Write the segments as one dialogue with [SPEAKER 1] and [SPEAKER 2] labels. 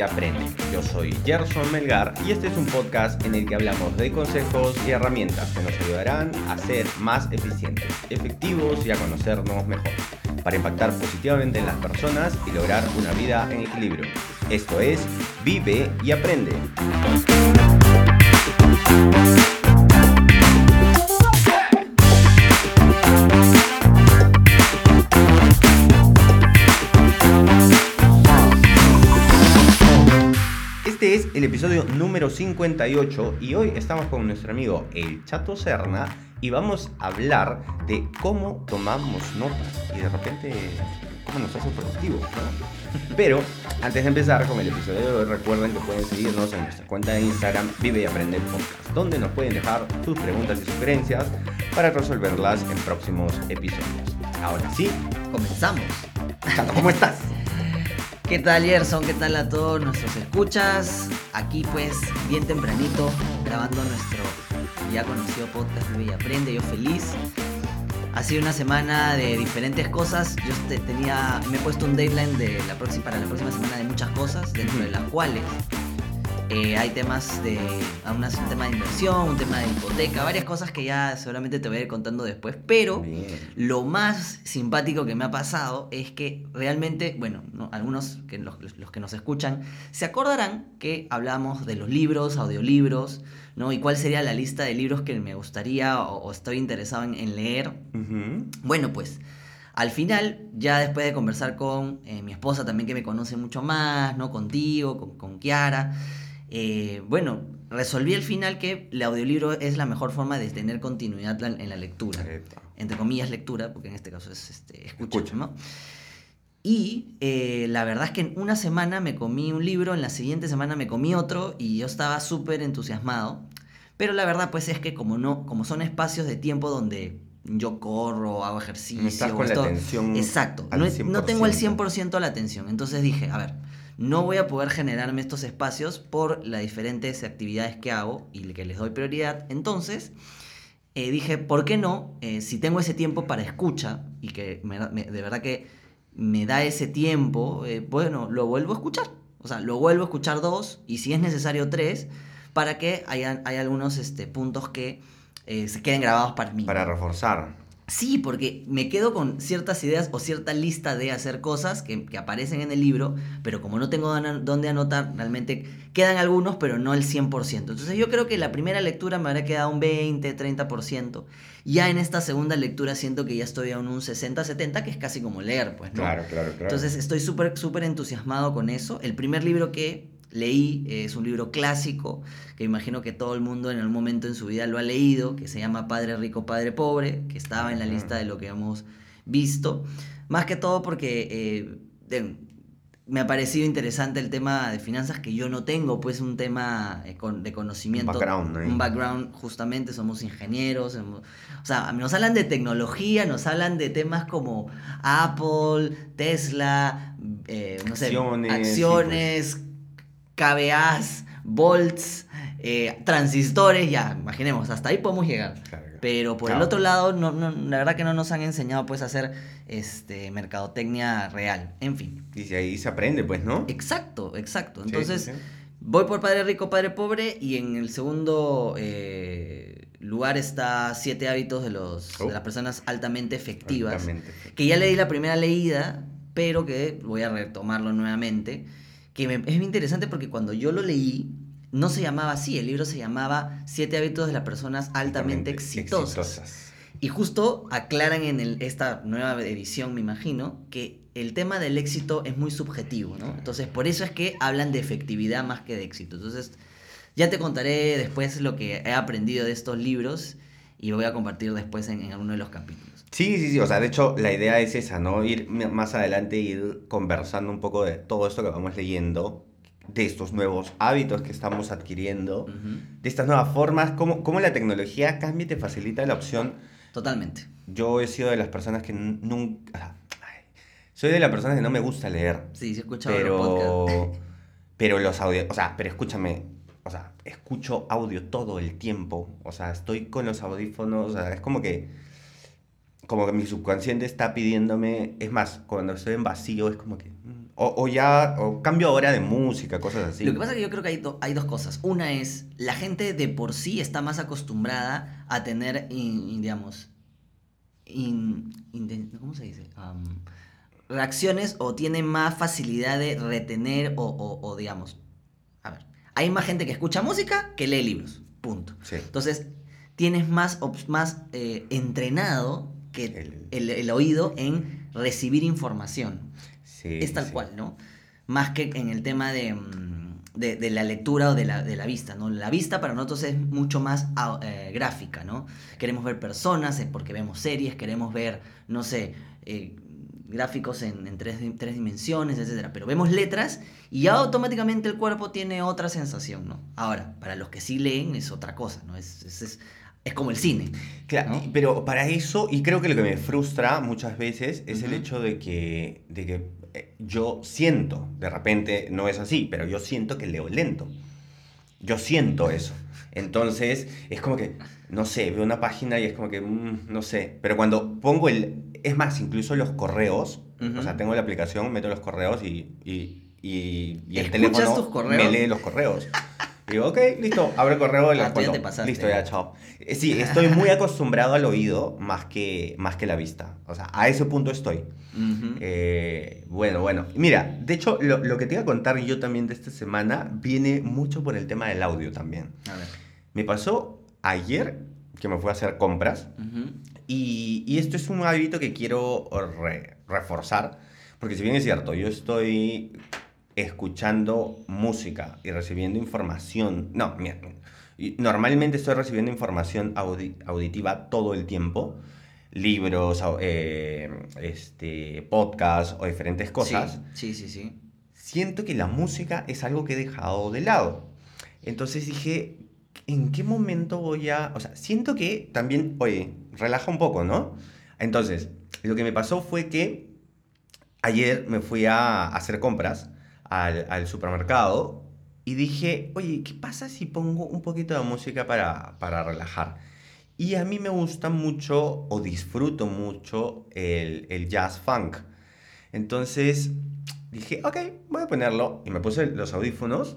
[SPEAKER 1] aprende. Yo soy Gerson Melgar y este es un podcast en el que hablamos de consejos y herramientas que nos ayudarán a ser más eficientes, efectivos y a conocernos mejor, para impactar positivamente en las personas y lograr una vida en equilibrio. Esto es Vive y Aprende. Número 58 y hoy estamos con nuestro amigo El Chato Serna y vamos a hablar de cómo tomamos notas y de repente cómo nos hace productivos. ¿no? Pero antes de empezar con el episodio de hoy, recuerden que pueden seguirnos en nuestra cuenta de Instagram Vive y Aprende Podcast, donde nos pueden dejar sus preguntas y sugerencias para resolverlas en próximos episodios. Ahora sí,
[SPEAKER 2] Comenzamos.
[SPEAKER 1] Chato, ¿cómo estás?
[SPEAKER 2] ¿Qué tal, Gerson? ¿Qué tal a todos nuestros escuchas? Aquí, pues, bien tempranito, grabando nuestro ya conocido podcast Vive y Aprende. Yo feliz. Ha sido una semana de diferentes cosas. Yo te- tenía, me he puesto un deadline de la próxima, para la próxima semana de muchas cosas, dentro de las cuales eh, hay temas de, un tema de inversión, un tema de hipoteca, varias cosas que ya seguramente te voy a ir contando después. Pero
[SPEAKER 1] Bien.
[SPEAKER 2] lo más simpático que me ha pasado es que realmente, bueno, no, algunos que los, los que nos escuchan se acordarán que hablamos de los libros, audiolibros, ¿no? Y cuál sería la lista de libros que me gustaría o, o estoy interesado en, en leer. Bueno, pues al final, ya después de conversar con eh, mi esposa también que me conoce mucho más, ¿no? Contigo, con, con Kiara, eh, bueno, resolví al final que el audiolibro es la mejor forma de tener continuidad en la lectura
[SPEAKER 1] Epa.
[SPEAKER 2] entre comillas, lectura, porque en este caso es este, escucha,
[SPEAKER 1] Escucha.
[SPEAKER 2] ¿no? Y eh, la verdad es que en una semana me comí un libro, en la siguiente semana me comí otro y yo estaba súper entusiasmado. Pero la verdad pues es que como no, como son espacios de tiempo donde yo corro, hago ejercicio,
[SPEAKER 1] No estás con la
[SPEAKER 2] esto-
[SPEAKER 1] atención
[SPEAKER 2] Exacto, no, no tengo el
[SPEAKER 1] 100%.
[SPEAKER 2] 100% la atención. Entonces dije, a ver, no voy a poder generarme estos espacios por las diferentes actividades que hago y que les doy prioridad. Entonces, eh, dije, ¿por qué no? Eh, si tengo ese tiempo para escucha y que me de verdad que me da ese tiempo, eh, bueno, lo vuelvo a escuchar. O sea, lo vuelvo a escuchar dos y si es necesario tres, para que haya, hay algunos este, puntos que se queden grabados para mí.
[SPEAKER 1] Para reforzar.
[SPEAKER 2] Sí, porque me quedo con ciertas ideas o cierta lista de hacer cosas que, que aparecen en el libro, pero como no tengo dónde- dónde anotar, realmente quedan algunos, pero no el 100%. Entonces yo creo que la primera lectura me habrá quedado un 20, 30%. Ya en esta segunda lectura siento que ya estoy a un 60, 70, que es casi como leer, pues, ¿no?
[SPEAKER 1] Claro, claro, claro.
[SPEAKER 2] Entonces estoy súper, súper entusiasmado con eso. El primer libro que leí eh, es un libro clásico, que imagino que todo el mundo en algún momento en su vida lo ha leído, que se llama Padre Rico, Padre Pobre, que estaba en la lista de lo que hemos visto. Más que todo porque eh, me ha parecido interesante el tema de finanzas, que yo no tengo, pues un tema eh, de conocimiento.
[SPEAKER 1] background, ¿no?
[SPEAKER 2] Un background, justamente, somos ingenieros. o sea, nos hablan de tecnología, nos hablan de temas como Apple, Tesla, eh, no sé,
[SPEAKER 1] Acciones, sí,
[SPEAKER 2] acciones, KBAs, volts, eh, transistores, ya, imaginemos, hasta ahí podemos llegar.
[SPEAKER 1] Claro, claro.
[SPEAKER 2] Pero por el otro lado, no, no- la verdad que no nos han enseñado pues a hacer este, mercadotecnia real. En fin.
[SPEAKER 1] Y si ahí se aprende, pues, ¿no?
[SPEAKER 2] Exacto, exacto.
[SPEAKER 1] Sí,
[SPEAKER 2] Entonces,
[SPEAKER 1] sí, sí.
[SPEAKER 2] voy por Padre Rico, Padre Pobre y en el segundo eh, lugar está Siete hábitos de, los,
[SPEAKER 1] Oh.
[SPEAKER 2] de las personas altamente efectivas.
[SPEAKER 1] Altamente.
[SPEAKER 2] Que ya leí la primera leída, pero que voy a retomarlo nuevamente. Que me- es interesante porque cuando yo lo leí, no se llamaba así. El libro se llamaba Siete hábitos de las personas altamente, exitosas. Y justo aclaran en el- esta nueva edición, me imagino, que el tema del éxito es muy subjetivo, ¿no? Entonces, por eso es que hablan de efectividad más que de éxito. Entonces, ya te contaré después lo que he aprendido de estos libros y lo voy a compartir después en, en alguno de los capítulos.
[SPEAKER 1] Sí, sí, sí. O sea, de hecho, la idea es esa, ¿no? Ir más adelante, ir conversando un poco de todo esto que vamos leyendo, de estos nuevos hábitos que estamos adquiriendo, de estas nuevas formas, cómo, cómo la tecnología cambia y te facilita la opción.
[SPEAKER 2] Totalmente.
[SPEAKER 1] Yo he sido de las personas que nunca... Soy de las personas que no me gusta leer.
[SPEAKER 2] Sí, sí he escuchado los podcasts.
[SPEAKER 1] Pero, pero los audios, o sea, pero escúchame, o sea, escucho audio todo el tiempo, o sea, estoy con los audífonos, o sea, es como que, como que mi subconsciente está pidiéndome, es más, cuando estoy en vacío es como que, mm, O, o ya, o cambio ahora de música, cosas así.
[SPEAKER 2] Lo que pasa es que yo creo que hay, do- hay dos cosas. Una es, la gente de por sí está más acostumbrada a tener, in- in- digamos, in- ¿cómo se dice? Reacciones o tiene más facilidad de retener o, o- o, digamos, a ver, hay más gente que escucha música que lee libros, punto.
[SPEAKER 1] Sí.
[SPEAKER 2] Entonces, tienes más, más eh, entrenado que
[SPEAKER 1] El-
[SPEAKER 2] el, el oído en recibir información.
[SPEAKER 1] Sí,
[SPEAKER 2] Es tal
[SPEAKER 1] sí.
[SPEAKER 2] cual, ¿no? Más que en el tema de, mm, de, de la lectura o de la, de la vista, ¿no? La vista para nosotros es mucho más ah, eh, gráfica, ¿no? Queremos ver personas, es porque vemos series, queremos ver, no sé, eh, gráficos en, en tres, tres dimensiones, etcétera. Pero vemos letras y ya automáticamente el cuerpo tiene otra sensación, ¿no? Ahora, para los que sí leen es otra cosa, ¿no? Es, es, es, es como el cine.
[SPEAKER 1] Claro, pero para eso, y creo que lo que me frustra muchas veces es el hecho de que, de que eh, yo siento, de repente no es así, pero yo siento que leo lento. Yo siento eso. Entonces, es como que, no sé, veo una página y es como que, mm, no sé, pero cuando pongo el, es más, incluso los correos, o sea, tengo la aplicación, meto los correos y, y, y, y el
[SPEAKER 2] ¿Escuchas
[SPEAKER 1] teléfono
[SPEAKER 2] tus correos?
[SPEAKER 1] me lee los correos. Digo, ok, listo, abro el correo y le
[SPEAKER 2] Ah, ya te pasaste.
[SPEAKER 1] Listo, ya, chao. Eh, Sí, estoy muy acostumbrado al oído más que, más que la vista. O sea, a ese punto estoy. Eh, bueno, bueno. Mira, de hecho, lo, lo que te iba a contar yo también de esta semana viene mucho por el tema del audio también.
[SPEAKER 2] A ver.
[SPEAKER 1] Me pasó ayer que me fui a hacer compras y, y esto es un hábito que quiero re- reforzar, porque si bien es cierto, yo estoy escuchando música y recibiendo información, no, mira, normalmente estoy recibiendo información audi- auditiva todo el tiempo, libros, eh, este, podcasts o diferentes cosas,
[SPEAKER 2] Sí, sí, sí. sí.
[SPEAKER 1] siento que la música es algo que he dejado de lado. Entonces dije, ¿en qué momento voy a...? O sea, siento que también, oye, relaja un poco, ¿no? Entonces, lo que me pasó fue que ayer me fui a hacer compras al, al supermercado y dije, oye, ¿qué pasa si pongo un poquito de música para, para relajar? Y a mí me gusta mucho o disfruto mucho el, el jazz funk. Entonces dije, ok, voy a ponerlo. Y me puse los audífonos.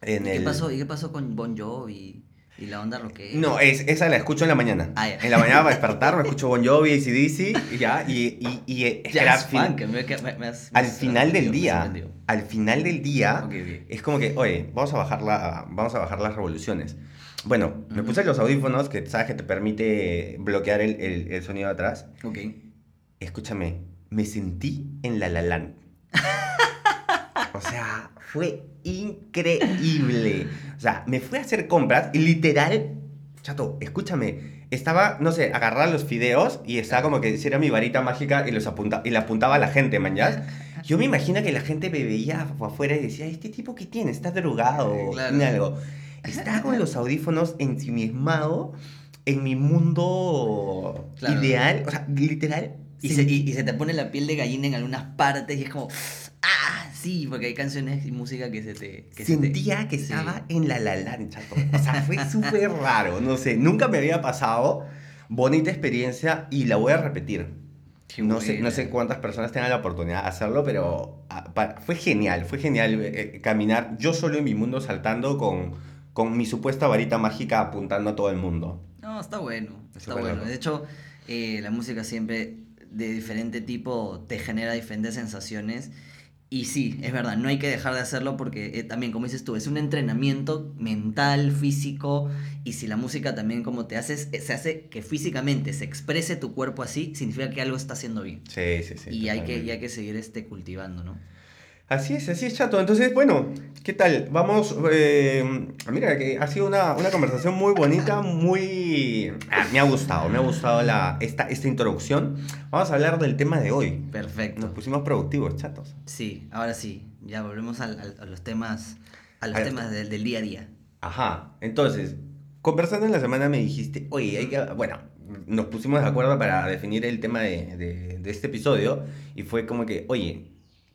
[SPEAKER 1] En
[SPEAKER 2] ¿Y ¿Qué
[SPEAKER 1] el...
[SPEAKER 2] pasó? ¿Y qué pasó con Bon Jovi y la onda rockera?
[SPEAKER 1] No, es, esa la escucho en la mañana.
[SPEAKER 2] Ah.
[SPEAKER 1] En la mañana para despertar me escucho Bon Jovi, ACDC, y ya, y, y, y eh, es que
[SPEAKER 2] Jazz
[SPEAKER 1] fin-
[SPEAKER 2] funk, me- me- me has-
[SPEAKER 1] al final del día. Al final del día, es como que, oye, vamos a bajar, la, vamos a bajar las revoluciones. Bueno, me puse los audífonos, que sabes que te permite bloquear el, el, el sonido de atrás.
[SPEAKER 2] Ok.
[SPEAKER 1] Escúchame, me sentí en La La Land. O sea, fue increíble. O sea, me fui a hacer compras y literal, chato, escúchame, estaba, no sé, agarrar los fideos y estaba como que si era mi varita mágica y los apunta y le apuntaba a la gente, man, ¿ya? Yo me imagino que la gente me veía afuera y decía, ¿este tipo qué tiene? ¿Está drogado?
[SPEAKER 2] Claro.
[SPEAKER 1] Algo. Estaba con los audífonos ensimismado en mi mundo
[SPEAKER 2] Claro.
[SPEAKER 1] ideal. O sea, literal.
[SPEAKER 2] Y se, y, y se te pone la piel de gallina en algunas partes y es como, ah, sí, porque hay canciones y música que se te... Que se te-
[SPEAKER 1] Sentía que
[SPEAKER 2] sí.
[SPEAKER 1] estaba en la la Land, chato. O sea, fue súper raro. No sé, nunca me había pasado. Bonita experiencia y la voy a repetir. No sé, no sé cuántas personas tengan la oportunidad de hacerlo, pero fue genial, fue genial eh, eh, caminar yo solo en mi mundo saltando con, con mi supuesta varita mágica apuntando a todo el mundo.
[SPEAKER 2] No, está bueno, está bueno.
[SPEAKER 1] loco.
[SPEAKER 2] De hecho, eh, la música siempre de diferente tipo te genera diferentes sensaciones. Y sí, es verdad, no hay que dejar de hacerlo porque eh, también, como dices tú, es un entrenamiento mental, físico, y si la música también como te haces, eh, se hace que físicamente se exprese tu cuerpo así, significa que algo está haciendo bien.
[SPEAKER 1] Sí, sí, sí.
[SPEAKER 2] y, hay que, y hay que seguir este, cultivando, ¿no?
[SPEAKER 1] Así es, así es, chato. Entonces, bueno, ¿qué tal? Vamos, eh, mira, que ha sido una, una conversación muy bonita, muy... ah, me ha gustado, me ha gustado la, esta, esta introducción. Vamos a hablar del tema de hoy.
[SPEAKER 2] Perfecto.
[SPEAKER 1] Nos pusimos productivos, chatos.
[SPEAKER 2] Sí, ahora sí, ya volvemos al- al- a los temas, a los
[SPEAKER 1] A
[SPEAKER 2] temas del, del día a día.
[SPEAKER 1] Ajá, entonces, conversando en la semana me dijiste, oye, hay que, bueno, nos pusimos de acuerdo para definir el tema de, de- de este episodio y fue como que, oye,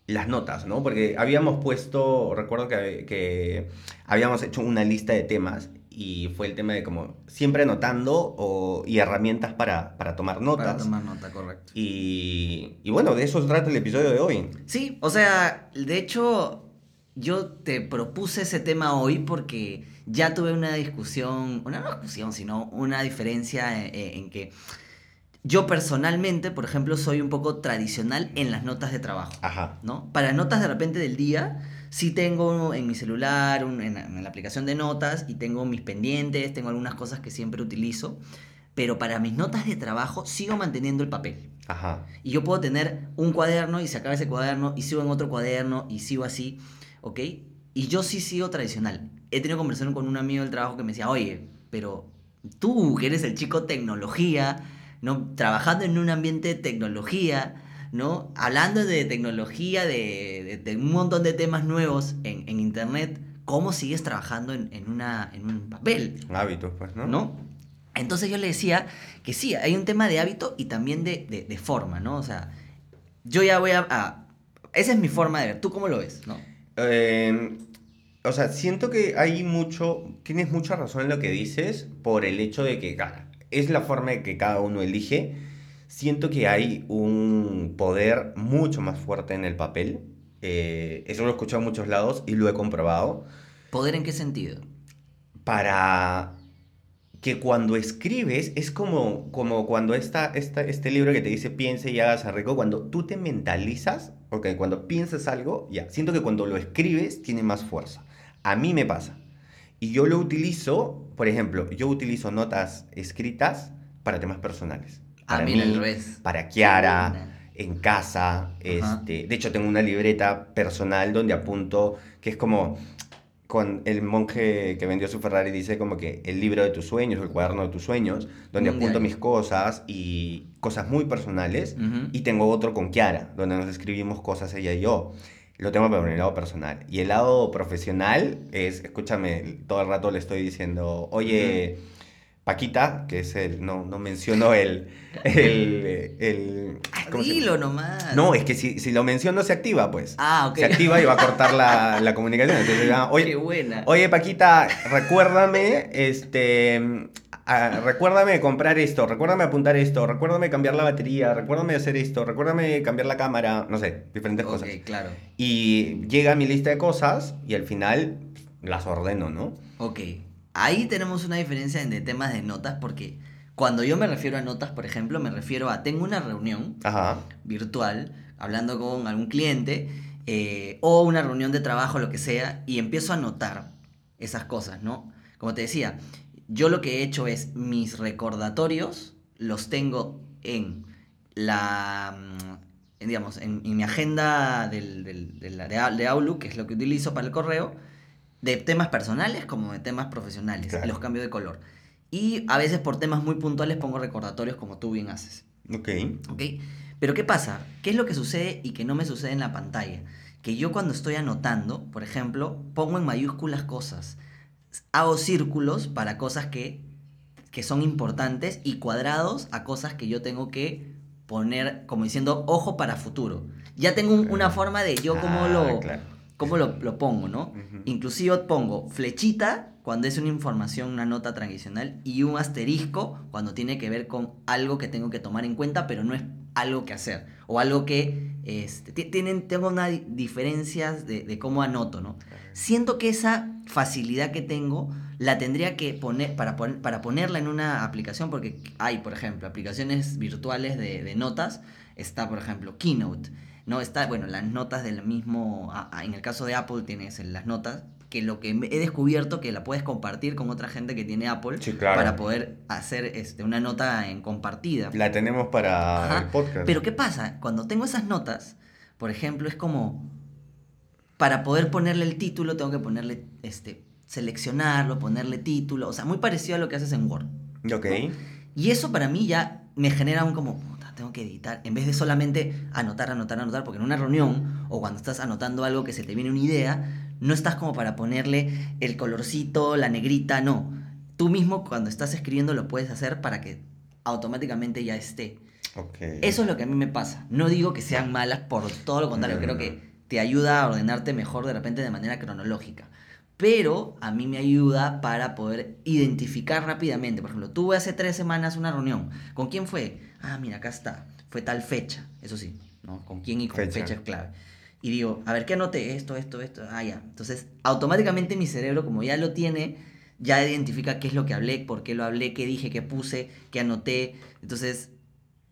[SPEAKER 1] las notas, ¿no? Porque habíamos puesto, recuerdo que, que habíamos hecho una lista de temas y fue el tema de como siempre anotando o, y herramientas para, para tomar notas.
[SPEAKER 2] Para tomar nota, correcto.
[SPEAKER 1] Y, y bueno, de eso trata el episodio de hoy.
[SPEAKER 2] Sí, o sea, de hecho, yo te propuse ese tema hoy porque ya tuve una discusión, una no discusión, sino una diferencia en, en que yo personalmente, por ejemplo, soy un poco tradicional en las notas de trabajo.
[SPEAKER 1] Ajá.
[SPEAKER 2] ¿no? Para notas de repente del día, sí tengo en mi celular, un- en, la, en la aplicación de notas, y tengo mis pendientes, tengo algunas cosas que siempre utilizo, pero para mis notas de trabajo sigo manteniendo el papel.
[SPEAKER 1] Ajá.
[SPEAKER 2] Y yo puedo tener un cuaderno y se acaba ese cuaderno y sigo en otro cuaderno y sigo así, ¿ok? Y yo sí sigo tradicional. He tenido conversación con un amigo del trabajo que me decía, oye, pero tú que eres el chico tecnología, ¿no? Trabajando en un ambiente de tecnología, ¿no? Hablando de tecnología, de, de- de un montón de temas nuevos en, en internet, ¿cómo sigues trabajando en, en una, en un papel?
[SPEAKER 1] Hábitos, pues, ¿no?
[SPEAKER 2] ¿no? Entonces yo le decía que sí, hay un tema de hábito y también de, de- de forma, ¿no? O sea, yo ya voy a, a- Esa es mi forma de ver. ¿Tú cómo lo ves, no?
[SPEAKER 1] Eh, o sea, siento que hay mucho, tienes mucha razón en lo que dices por el hecho de que, claro, es la forma que cada uno elige. Siento que hay un poder mucho más fuerte en el papel. Eh, eso lo he escuchado en muchos lados y lo he comprobado.
[SPEAKER 2] ¿Poder en qué sentido?
[SPEAKER 1] Para que cuando escribes es como, como cuando esta, esta, este libro que te dice piense y hágase rico, cuando tú te mentalizas, ok, cuando piensas algo, ya, siento que cuando lo escribes tiene más fuerza. A mí me pasa. Y yo lo utilizo, por ejemplo, yo utilizo notas escritas para temas personales.
[SPEAKER 2] A
[SPEAKER 1] Para
[SPEAKER 2] mí
[SPEAKER 1] mí,
[SPEAKER 2] al revés.
[SPEAKER 1] para Kiara, en casa. Este, de hecho, tengo una libreta personal donde apunto, que es como con el monje que vendió su Ferrari, dice como que el libro de tus sueños, el cuaderno de tus sueños, donde
[SPEAKER 2] Un
[SPEAKER 1] apunto
[SPEAKER 2] diario.
[SPEAKER 1] mis cosas y cosas muy personales.
[SPEAKER 2] Ujú.
[SPEAKER 1] Y tengo otro con Kiara, donde nos escribimos cosas ella y yo. Lo tengo por el lado personal. Y el lado profesional es, escúchame, todo el rato le estoy diciendo, oye, Paquita, que es el, no, no menciono el, el, el ¿cómo se llama?
[SPEAKER 2] Dilo nomás.
[SPEAKER 1] No, es que si, si lo menciono se activa, pues.
[SPEAKER 2] Ah, ok.
[SPEAKER 1] Se activa y va a cortar la, la comunicación. Entonces, ah,
[SPEAKER 2] Qué
[SPEAKER 1] oye,
[SPEAKER 2] buena.
[SPEAKER 1] oye, Paquita, recuérdame, este, ah, recuérdame comprar esto, recuérdame apuntar esto, recuérdame cambiar la batería, recuérdame hacer esto, recuérdame cambiar la cámara, no sé, diferentes
[SPEAKER 2] Ok,
[SPEAKER 1] cosas.
[SPEAKER 2] claro.
[SPEAKER 1] Y llega mi lista de cosas y al final las ordeno, ¿no?
[SPEAKER 2] Ok. Ahí tenemos una diferencia de temas de notas porque cuando yo me refiero a notas, por ejemplo, me refiero a tengo una reunión
[SPEAKER 1] Ajá.
[SPEAKER 2] virtual, hablando con algún cliente, eh, o una reunión de trabajo, lo que sea, y empiezo a notar esas cosas, ¿no? Como te decía, yo lo que he hecho es mis recordatorios, los tengo en la, mm, en, digamos, en, en mi agenda del, del- de Outlook, que es lo que utilizo para el correo, de temas personales como de temas profesionales,
[SPEAKER 1] Claro.
[SPEAKER 2] los cambio de color. Y a veces por temas muy puntuales pongo recordatorios como tú bien haces.
[SPEAKER 1] Ok.
[SPEAKER 2] ¿Ok? Pero ¿qué pasa? ¿Qué es lo que sucede y que no me sucede en la pantalla? Que yo cuando estoy anotando, por ejemplo, pongo en mayúsculas cosas. Hago círculos para cosas que, que son importantes y cuadrados a cosas que yo tengo que poner como diciendo ojo para futuro. Ya tengo un- una forma de yo cómo
[SPEAKER 1] Ah,
[SPEAKER 2] lo,
[SPEAKER 1] claro.
[SPEAKER 2] Cómo lo, lo pongo, ¿no?
[SPEAKER 1] Ujú.
[SPEAKER 2] Inclusive pongo flechita cuando es una información, una nota tradicional, y un asterisco cuando tiene que ver con algo que tengo que tomar en cuenta, pero no es algo que hacer. O algo que este, ti- tienen, tengo unas di- diferencias de, de cómo anoto, ¿no? Siento que esa facilidad que tengo la tendría que poner para, pon- para ponerla en una aplicación, porque hay, por ejemplo, aplicaciones virtuales de, de notas. Está, por ejemplo, Keynote. No está, bueno, las notas del mismo. en el caso de Apple tienes las notas. Que lo que he descubierto que la puedes compartir con otra gente que tiene Apple
[SPEAKER 1] Sí, claro.
[SPEAKER 2] para poder hacer este, una nota en compartida.
[SPEAKER 1] La tenemos para
[SPEAKER 2] Ajá.
[SPEAKER 1] el podcast.
[SPEAKER 2] Pero ¿qué pasa? Cuando tengo esas notas, por ejemplo, es como, para poder ponerle el título, tengo que ponerle, este, seleccionarlo, ponerle título, o sea, muy parecido a lo que haces en Word.
[SPEAKER 1] Ok.
[SPEAKER 2] Y eso para mí ya me genera un como, que editar, en vez de solamente anotar, anotar, anotar, porque en una reunión o cuando estás anotando algo que se te viene una idea, no estás como para ponerle el colorcito, la negrita, no. Tú mismo cuando estás escribiendo lo puedes hacer para que automáticamente ya esté. Eso es lo que a mí me pasa. No digo que sean malas, por todo lo contrario,
[SPEAKER 1] No,
[SPEAKER 2] creo
[SPEAKER 1] no,
[SPEAKER 2] que te ayuda a ordenarte mejor de repente de manera cronológica. Pero a mí me ayuda para poder identificar rápidamente. Por ejemplo, tuve hace tres semanas una reunión. ¿Con quién fue? Ah, mira, acá está. Fue tal fecha, eso sí, ¿no? Con quién y con fecha, fecha es clave. Y digo, a ver, ¿qué anoté? Esto, esto, esto. Ah, ya. Entonces, automáticamente mi cerebro, como ya lo tiene, ya identifica qué es lo que hablé, por qué lo hablé, qué dije, qué puse, qué anoté. Entonces,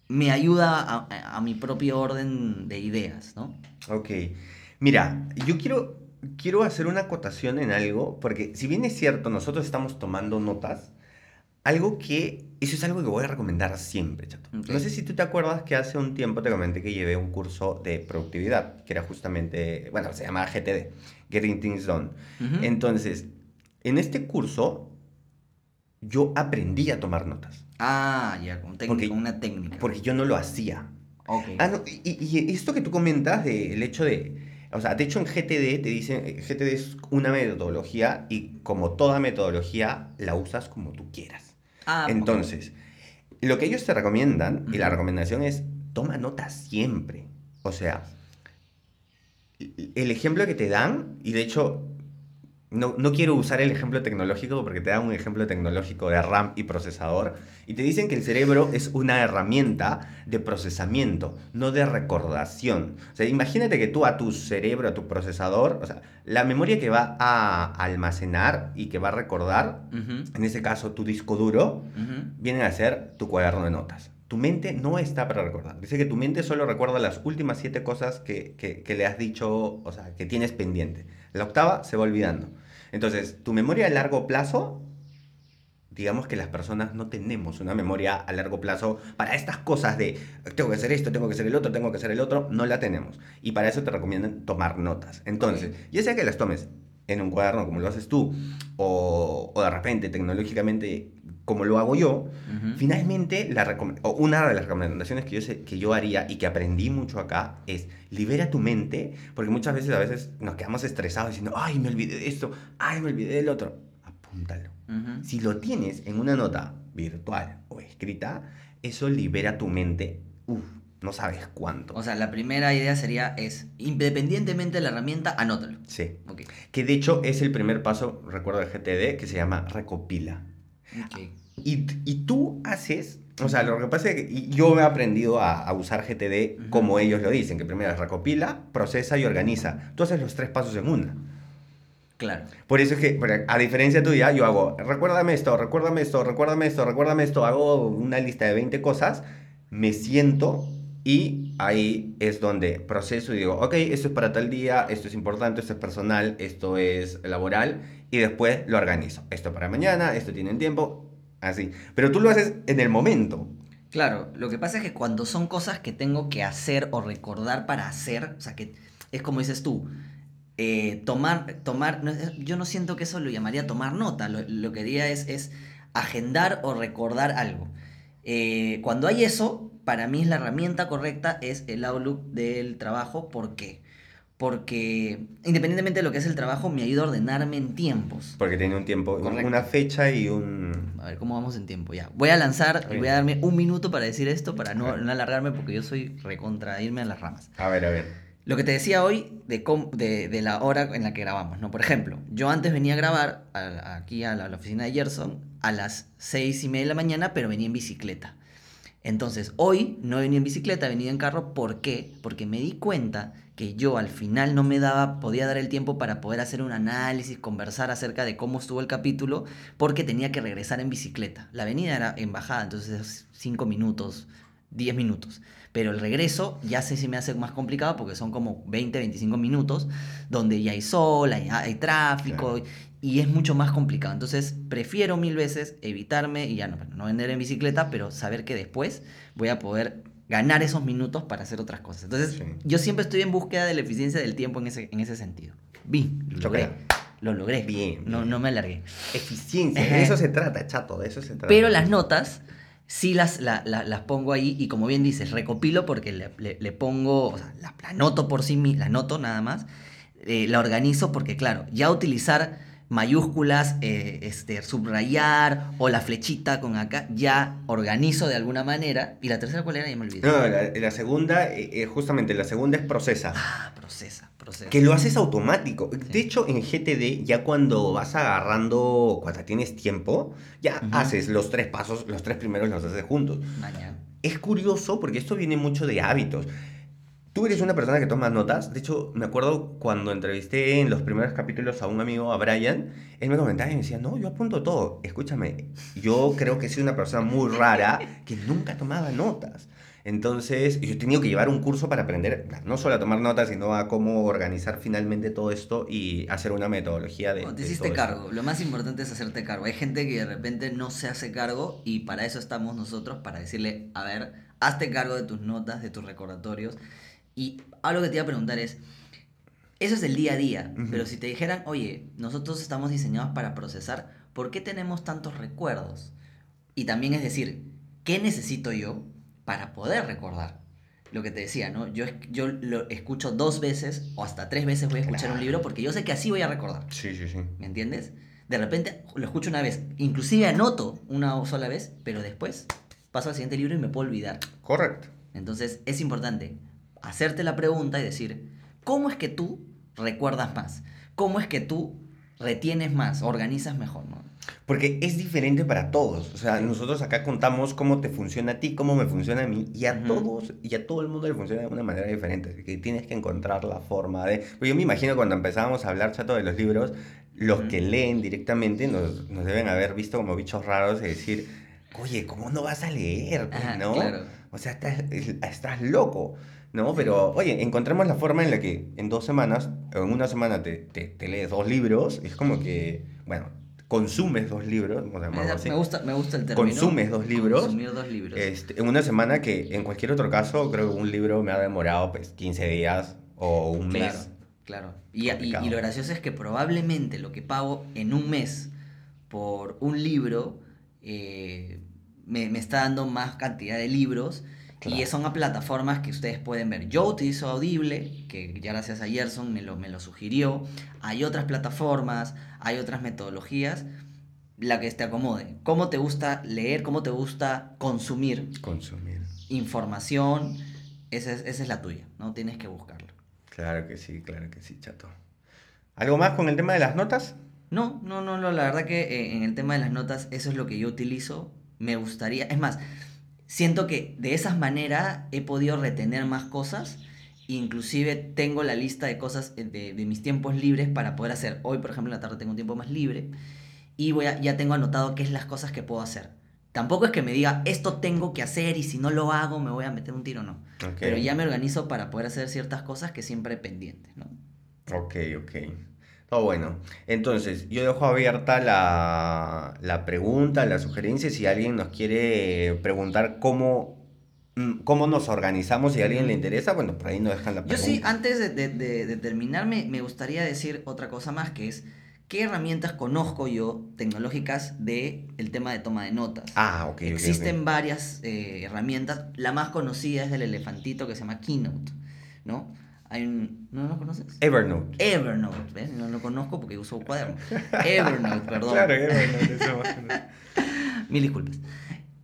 [SPEAKER 2] me ayuda a, a mi propio orden de ideas, ¿no?
[SPEAKER 1] Ok. Mira, yo quiero quiero hacer una acotación en algo, porque si bien es cierto, nosotros estamos tomando notas, algo que, eso es algo que voy a recomendar siempre, chato. No sé si tú te acuerdas que hace un tiempo te comenté que llevé un curso de productividad, que era justamente, bueno, se llamaba GTD, Getting Things Done. Entonces, en este curso, yo aprendí a tomar notas.
[SPEAKER 2] Ah, ya, con, una técnica.
[SPEAKER 1] Porque yo no lo hacía. Okay. Ah, y, y, esto que tú comentas del hecho de o sea, de hecho en GTD te dicen, eh, GTD es una metodología y como toda metodología la usas como tú quieras. Ah, Entonces, lo que ellos te recomiendan, y la recomendación es, toma nota siempre. O sea, el ejemplo que te dan, y de hecho no, no, quiero usar el ejemplo tecnológico porque te dan un ejemplo tecnológico de RAM y procesador y te dicen que el cerebro es una herramienta de procesamiento, no de recordación. O sea, imagínate que tú a tu cerebro, a tu procesador, o sea, la memoria que va a almacenar y que va a recordar, en ese caso tu disco duro, viene a ser tu cuaderno de notas. Tu mente no está para recordar. Dice que tu mente solo recuerda las últimas siete cosas que, que, que le has dicho, o sea, que tienes pendiente. La octava se va olvidando. Entonces, tu memoria a largo plazo, digamos que las personas no tenemos una memoria a largo plazo para estas cosas de tengo que hacer esto, tengo que hacer el otro, tengo que hacer el otro, no la tenemos. Y para eso te recomiendan tomar notas. Entonces, ya sea que las tomes en un cuaderno como lo haces tú, o, o de repente tecnológicamente como lo hago yo, finalmente la una de las recomendaciones que yo, sé, que yo haría y que aprendí mucho acá es libera tu mente, porque muchas veces a veces nos quedamos estresados diciendo, ay, me olvidé de esto, ay, me olvidé del otro. Apúntalo. Si lo tienes en una nota virtual o escrita, eso libera tu mente. Uf, no sabes cuánto.
[SPEAKER 2] O sea, la primera idea sería es, independientemente de la herramienta, anótalo.
[SPEAKER 1] Sí. Que de hecho es el primer paso, recuerdo de GTD, que se llama recopila. Y, y, tú haces, o sea, lo que pasa es que yo he aprendido a, usar GTD como ellos lo dicen, que primero recopila, procesa y organiza. Tú haces los tres pasos en una.
[SPEAKER 2] Claro.
[SPEAKER 1] Por eso es que, a diferencia tuya, yo hago, recuérdame esto, recuérdame esto, recuérdame esto, recuérdame esto, hago una lista de 20 cosas, me siento y ahí es donde proceso y digo, ok, esto es para tal día, esto es importante, esto es personal, esto es laboral, y después lo organizo. Esto para mañana, esto tiene tiempo, así. Pero tú lo haces en el momento.
[SPEAKER 2] Claro, lo que pasa es que cuando son cosas que tengo que hacer o recordar para hacer, o sea, que es como dices tú, eh, tomar, tomar, yo no siento que eso lo llamaría tomar nota, lo, que diría es, es agendar o recordar algo. Eh, cuando hay eso, para mí es la herramienta correcta, es el Outlook del trabajo. ¿Por qué? Porque independientemente de lo que es el trabajo, me ayuda a ordenarme en tiempos.
[SPEAKER 1] Porque tiene un tiempo, una fecha y un...
[SPEAKER 2] A ver, ¿cómo vamos en tiempo? Ya. Voy a lanzar y voy a darme un minuto para decir esto, para no, alargarme, porque yo soy recontra irme a las ramas.
[SPEAKER 1] A ver, a ver.
[SPEAKER 2] Lo que te decía hoy de, de, de, la hora en la que grabamos, ¿no? Por ejemplo, yo antes venía a grabar aquí a la, a la, oficina de Gerson a las seis y media de la mañana, pero venía en bicicleta. Entonces, hoy no venía en bicicleta, venía en carro. ¿Por qué? Porque me di cuenta que yo al final no me daba, podía dar el tiempo para poder hacer un análisis, conversar acerca de cómo estuvo el capítulo, porque tenía que regresar en bicicleta. La venida era en bajada, entonces 5 minutos, 10 minutos. Pero el regreso ya sé si me hace más complicado porque son como 20, 25 minutos, donde ya hay sol, hay, tráfico, y es mucho más complicado. Entonces prefiero mil veces evitarme y ya no, no vender en bicicleta, pero saber que después voy a poder ganar esos minutos para hacer otras cosas. Entonces yo siempre estoy en búsqueda de la eficiencia del tiempo en ese, en ese sentido. Vi, lo logré. Lo logré.
[SPEAKER 1] Bien,
[SPEAKER 2] No, no me alargué.
[SPEAKER 1] Eficiencia, de eso se trata, chato, de eso se trata.
[SPEAKER 2] Pero las notas sí las, las pongo ahí y como bien dices, recopilo porque le, pongo, o sea, la, anoto por sí misma, la anoto nada más, eh, la organizo porque claro, ya utilizar mayúsculas, eh, este, subrayar o la flechita con acá, ya organizo de alguna manera. ¿Y la tercera cuál era? Ya me olvidé.
[SPEAKER 1] No, la, la segunda, eh, eh, justamente la segunda es procesa.
[SPEAKER 2] Ah, procesa, procesa.
[SPEAKER 1] Que lo haces automático. De hecho, en GTD, ya cuando vas agarrando, cuando tienes tiempo, ya haces los tres pasos, los tres primeros los haces juntos.
[SPEAKER 2] Mañana.
[SPEAKER 1] Es curioso porque esto viene mucho de hábitos. Tú eres una persona que toma notas. De hecho, me acuerdo cuando entrevisté en los primeros capítulos a un amigo, a Brian, él me comentaba y me decía, no, yo apunto todo. Escúchame, yo creo que soy una persona muy rara que nunca tomaba notas. Entonces, yo he tenido que llevar un curso para aprender no solo a tomar notas, sino a cómo organizar finalmente todo esto y hacer una metodología de...
[SPEAKER 2] No, te hiciste
[SPEAKER 1] todo esto.
[SPEAKER 2] cargo. Lo más importante es hacerte cargo. Hay gente que de repente no se hace cargo y para eso estamos nosotros, para decirle, a ver, hazte cargo de tus notas, de tus recordatorios. Y algo que te iba a preguntar es, eso es el día a día,
[SPEAKER 1] Ujú.
[SPEAKER 2] pero si te dijeran, oye, nosotros estamos diseñados para procesar, ¿por qué tenemos tantos recuerdos? Y también es decir, ¿qué necesito yo para poder recordar? Lo que te decía, ¿no? Yo, yo lo escucho dos veces o hasta tres veces voy a escuchar un
[SPEAKER 1] Claro.
[SPEAKER 2] libro porque yo sé que así voy a recordar.
[SPEAKER 1] Sí, sí, sí.
[SPEAKER 2] ¿Me entiendes? De repente lo escucho una vez, inclusive anoto una sola vez, pero después paso al siguiente libro y me puedo olvidar.
[SPEAKER 1] Correcto.
[SPEAKER 2] Entonces es importante hacerte la pregunta y decir, ¿cómo es que tú recuerdas más? ¿Cómo es que tú retienes más, organizas mejor? ¿no?
[SPEAKER 1] Porque es diferente para todos. O sea, nosotros acá contamos cómo te funciona a ti, cómo me funciona a mí, y a
[SPEAKER 2] Ujú.
[SPEAKER 1] todos, y a todo el mundo le funciona de una manera diferente. Así que tienes que encontrar la forma de. Pues yo me imagino cuando empezábamos a hablar chato de los libros, los
[SPEAKER 2] Ujú.
[SPEAKER 1] que leen directamente nos, nos deben haber visto como bichos raros y decir, oye, ¿cómo no vas a leer? Pues,
[SPEAKER 2] Ajá,
[SPEAKER 1] ¿no?
[SPEAKER 2] claro.
[SPEAKER 1] O sea, estás, estás loco. ¿No? Pero, oye, encontremos la forma en la que en dos semanas, o en una semana te, te, te lees dos libros, es como que, bueno, consumes dos libros, así.
[SPEAKER 2] Me gusta, me gusta el término.
[SPEAKER 1] Consumes dos libros.
[SPEAKER 2] Consumir dos libros.
[SPEAKER 1] Este, en una semana que en cualquier otro caso, creo que un libro me ha demorado pues 15 días o un
[SPEAKER 2] Claro,
[SPEAKER 1] mes.
[SPEAKER 2] claro. Y, y- y lo gracioso es que probablemente lo que pago en un mes por un libro eh, me, me está dando más cantidad de libros y son a plataformas que ustedes pueden ver. Yo utilizo Audible, que ya gracias a Gerson me lo, me lo sugirió. Hay otras plataformas, hay otras metodologías, la que te acomode. ¿Cómo te gusta leer? ¿Cómo te gusta consumir
[SPEAKER 1] Consumir.
[SPEAKER 2] información? Esa es, esa es la tuya, ¿no? Tienes que buscarlo.
[SPEAKER 1] Claro que sí, claro que sí, chato. ¿Algo más con el tema de las notas?
[SPEAKER 2] No, no, no, no, la verdad que eh, en el tema de las notas eso es lo que yo utilizo. Me gustaría, es más, siento que de esa manera he podido retener más cosas. Inclusive tengo la lista de cosas eh, de, de mis tiempos libres para poder hacer. Hoy, por ejemplo, en la tarde tengo un tiempo más libre y voy a- ya tengo anotado qué es las cosas que puedo hacer. Tampoco es que me diga, esto tengo que hacer y si no lo hago me voy a meter un tiro, no.
[SPEAKER 1] Ok.
[SPEAKER 2] Pero ya me organizo para poder hacer ciertas cosas que siempre pendientes, ¿no?
[SPEAKER 1] Ok, ok. Todo bueno. Entonces, yo dejo abierta la, la pregunta, la sugerencia, si alguien nos quiere preguntar cómo, mm, cómo nos organizamos, si a alguien le interesa, bueno, por ahí nos dejan la
[SPEAKER 2] Yo
[SPEAKER 1] pregunta.
[SPEAKER 2] sí, antes de, de- de- de terminar, me, gustaría decir otra cosa más, que es qué herramientas conozco yo tecnológicas de el tema de toma de notas.
[SPEAKER 1] Ah, ok.
[SPEAKER 2] Existen varias eh, herramientas. La más conocida es del elefantito que se llama Keynote, ¿no? Hay un... ¿No lo conoces?
[SPEAKER 1] Evernote.
[SPEAKER 2] Evernote, ¿ves? No lo conozco porque uso cuaderno. Evernote, perdón.
[SPEAKER 1] Claro, Evernote. eso.
[SPEAKER 2] Mil disculpas.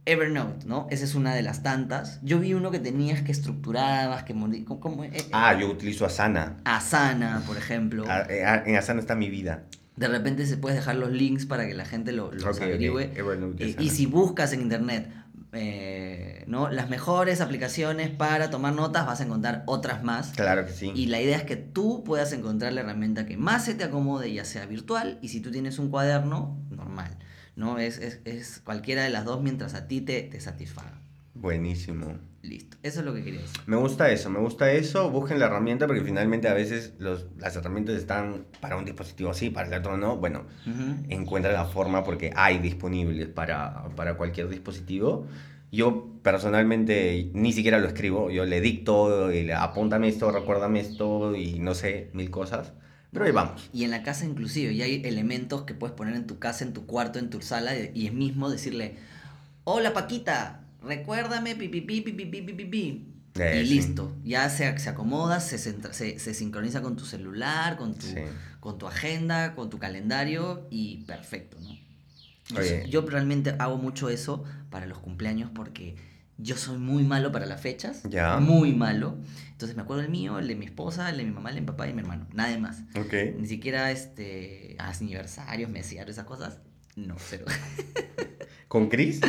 [SPEAKER 2] Evernote, ¿no? Esa es una de las tantas. Yo vi uno que tenías que estructurabas, que... ¿cómo-? Eh, eh,
[SPEAKER 1] Ah, yo utilizo Asana.
[SPEAKER 2] Asana, por ejemplo.
[SPEAKER 1] Ah, eh, ah, En Asana está mi vida.
[SPEAKER 2] De repente se puedes dejar los links para que la gente lo, los
[SPEAKER 1] Ok, ok.
[SPEAKER 2] averigüe.
[SPEAKER 1] Evernote y Asana.
[SPEAKER 2] y si buscas en internet eh, ¿no? las mejores aplicaciones para tomar notas, vas a encontrar otras más.
[SPEAKER 1] Claro que sí.
[SPEAKER 2] Y la idea es que tú puedas encontrar la herramienta que más se te acomode, ya sea virtual, y si tú tienes un cuaderno, normal. ¿no? Es, es, es cualquiera de las dos mientras a ti te, te satisfaga.
[SPEAKER 1] Buenísimo.
[SPEAKER 2] Listo. Eso es lo que quería decir.
[SPEAKER 1] Me gusta eso, me gusta eso. Busquen la herramienta porque finalmente a veces los, las herramientas están para un dispositivo así, para el otro no. Bueno,
[SPEAKER 2] Ujú.
[SPEAKER 1] encuentra la forma porque hay disponibles para, para cualquier dispositivo. Yo personalmente ni siquiera lo escribo, yo le dicto, y le, apúntame esto, recuérdame esto y no sé, mil cosas. Pero ahí vamos.
[SPEAKER 2] Y en la casa inclusive, ya hay elementos que puedes poner en tu casa, en tu cuarto, en tu sala, y es mismo decirle, hola Paquita, recuérdame, pi, pi, pi, pi, pi, pi, pi, pi, pi".
[SPEAKER 1] Eh,
[SPEAKER 2] y
[SPEAKER 1] sí.
[SPEAKER 2] listo. Ya se, se acomoda, se, centra- se, se sincroniza con tu celular, con tu,
[SPEAKER 1] Sí.
[SPEAKER 2] con tu agenda, con tu calendario y perfecto, ¿no? Sé- Yo realmente hago mucho eso para los cumpleaños porque yo soy muy malo para las fechas.
[SPEAKER 1] Ya.
[SPEAKER 2] Muy malo. Entonces me acuerdo el mío, el de mi esposa, el de mi mamá, el de mi papá y mi hermano. Nada más.
[SPEAKER 1] Ok.
[SPEAKER 2] Ni siquiera este, aniversarios, mesiarios, esas cosas. No, cero.
[SPEAKER 1] ¿Con Chris?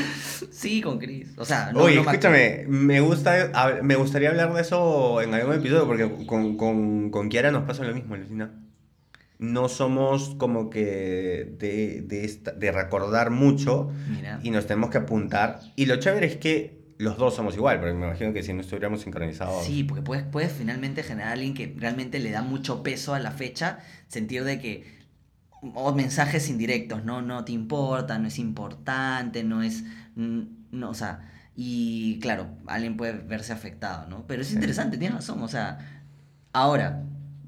[SPEAKER 2] sí, con Chris. O sea, no,
[SPEAKER 1] Oye,
[SPEAKER 2] no me-
[SPEAKER 1] escúchame, me, gusta, a- me gustaría hablar de eso en algún episodio porque con, con, con Kiara nos pasa lo mismo, Lucina. No somos como que de, de, esta- de recordar mucho
[SPEAKER 2] Mira.
[SPEAKER 1] y nos tenemos que apuntar. Y lo chévere es que los dos somos igual, porque me imagino que si no estuviéramos sincronizados.
[SPEAKER 2] Sí, porque puedes, puedes finalmente generar a alguien que realmente le da mucho peso a la fecha, sentir de que o mensajes indirectos, no, no te importa, no es importante, no es, no, o sea, y claro, alguien puede verse afectado, ¿no? Pero es
[SPEAKER 1] Sí.
[SPEAKER 2] interesante, tienes razón, o sea, ahora,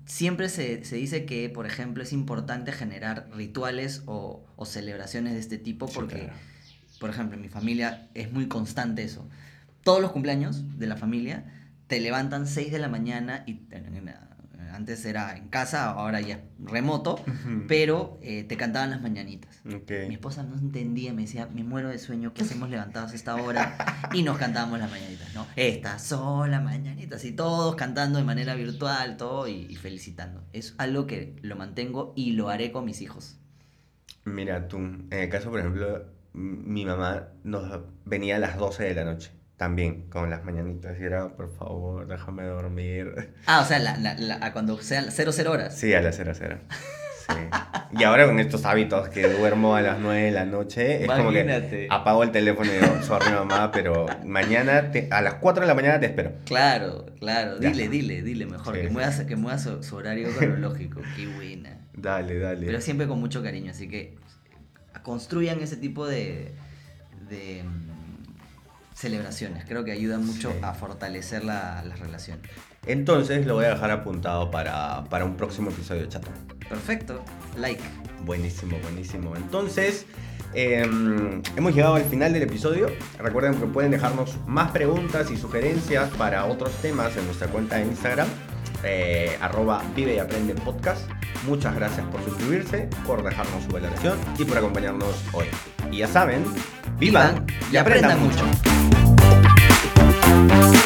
[SPEAKER 2] siempre se, se dice que, por ejemplo, es importante generar rituales o, o celebraciones de este tipo
[SPEAKER 1] Sí,
[SPEAKER 2] porque,
[SPEAKER 1] claro.
[SPEAKER 2] por ejemplo, en mi familia es muy constante eso. Todos los cumpleaños de la familia te levantan 6 de la mañana y antes era en casa, ahora ya remoto, pero eh, te cantaban las mañanitas.
[SPEAKER 1] Ok.
[SPEAKER 2] Mi esposa no entendía, me decía, me muero de sueño, ¿qué hacemos levantados a esta hora? Y nos cantábamos las mañanitas, ¿no? Estas son las mañanitas, y todos cantando de manera virtual, todo, y, y felicitando. Es algo que lo mantengo y lo haré con mis hijos.
[SPEAKER 1] Mira, tú, en el caso, por ejemplo, mi mamá nos venía a las 12 de la noche, también, con las mañanitas, y era, por favor, déjame dormir.
[SPEAKER 2] Ah, o sea, la, la- la- a cuando sean 00 horas.
[SPEAKER 1] Sí, a las 0 0. Sí. Y ahora con estos hábitos que duermo a las 9 de la noche, es como que
[SPEAKER 2] Imagínate.
[SPEAKER 1] apago el teléfono y digo, sorry mamá, pero mañana, te- a las 4 de la mañana te espero.
[SPEAKER 2] Claro, claro,
[SPEAKER 1] Ya
[SPEAKER 2] dile, dile, dile mejor,
[SPEAKER 1] Sí,
[SPEAKER 2] que muevas, que muevas su, su horario cronológico. Qué buena.
[SPEAKER 1] Dale, dale.
[SPEAKER 2] Pero siempre con mucho cariño, así que construyan ese tipo de, de celebraciones. Creo que ayudan mucho
[SPEAKER 1] Sí.
[SPEAKER 2] a fortalecer la, las relaciones.
[SPEAKER 1] Entonces lo voy a dejar apuntado para, para un próximo episodio, chato.
[SPEAKER 2] Perfecto, like.
[SPEAKER 1] Buenísimo, buenísimo. Entonces, eh, hemos llegado al final del episodio. Recuerden que pueden dejarnos más preguntas y sugerencias para otros temas en nuestra cuenta de Instagram, eh, arroba vive y aprende podcast. Muchas gracias por suscribirse, por dejarnos su valoración y por acompañarnos hoy. Y ya saben, vivan,
[SPEAKER 2] Vivan y aprendan mucho.
[SPEAKER 1] mucho.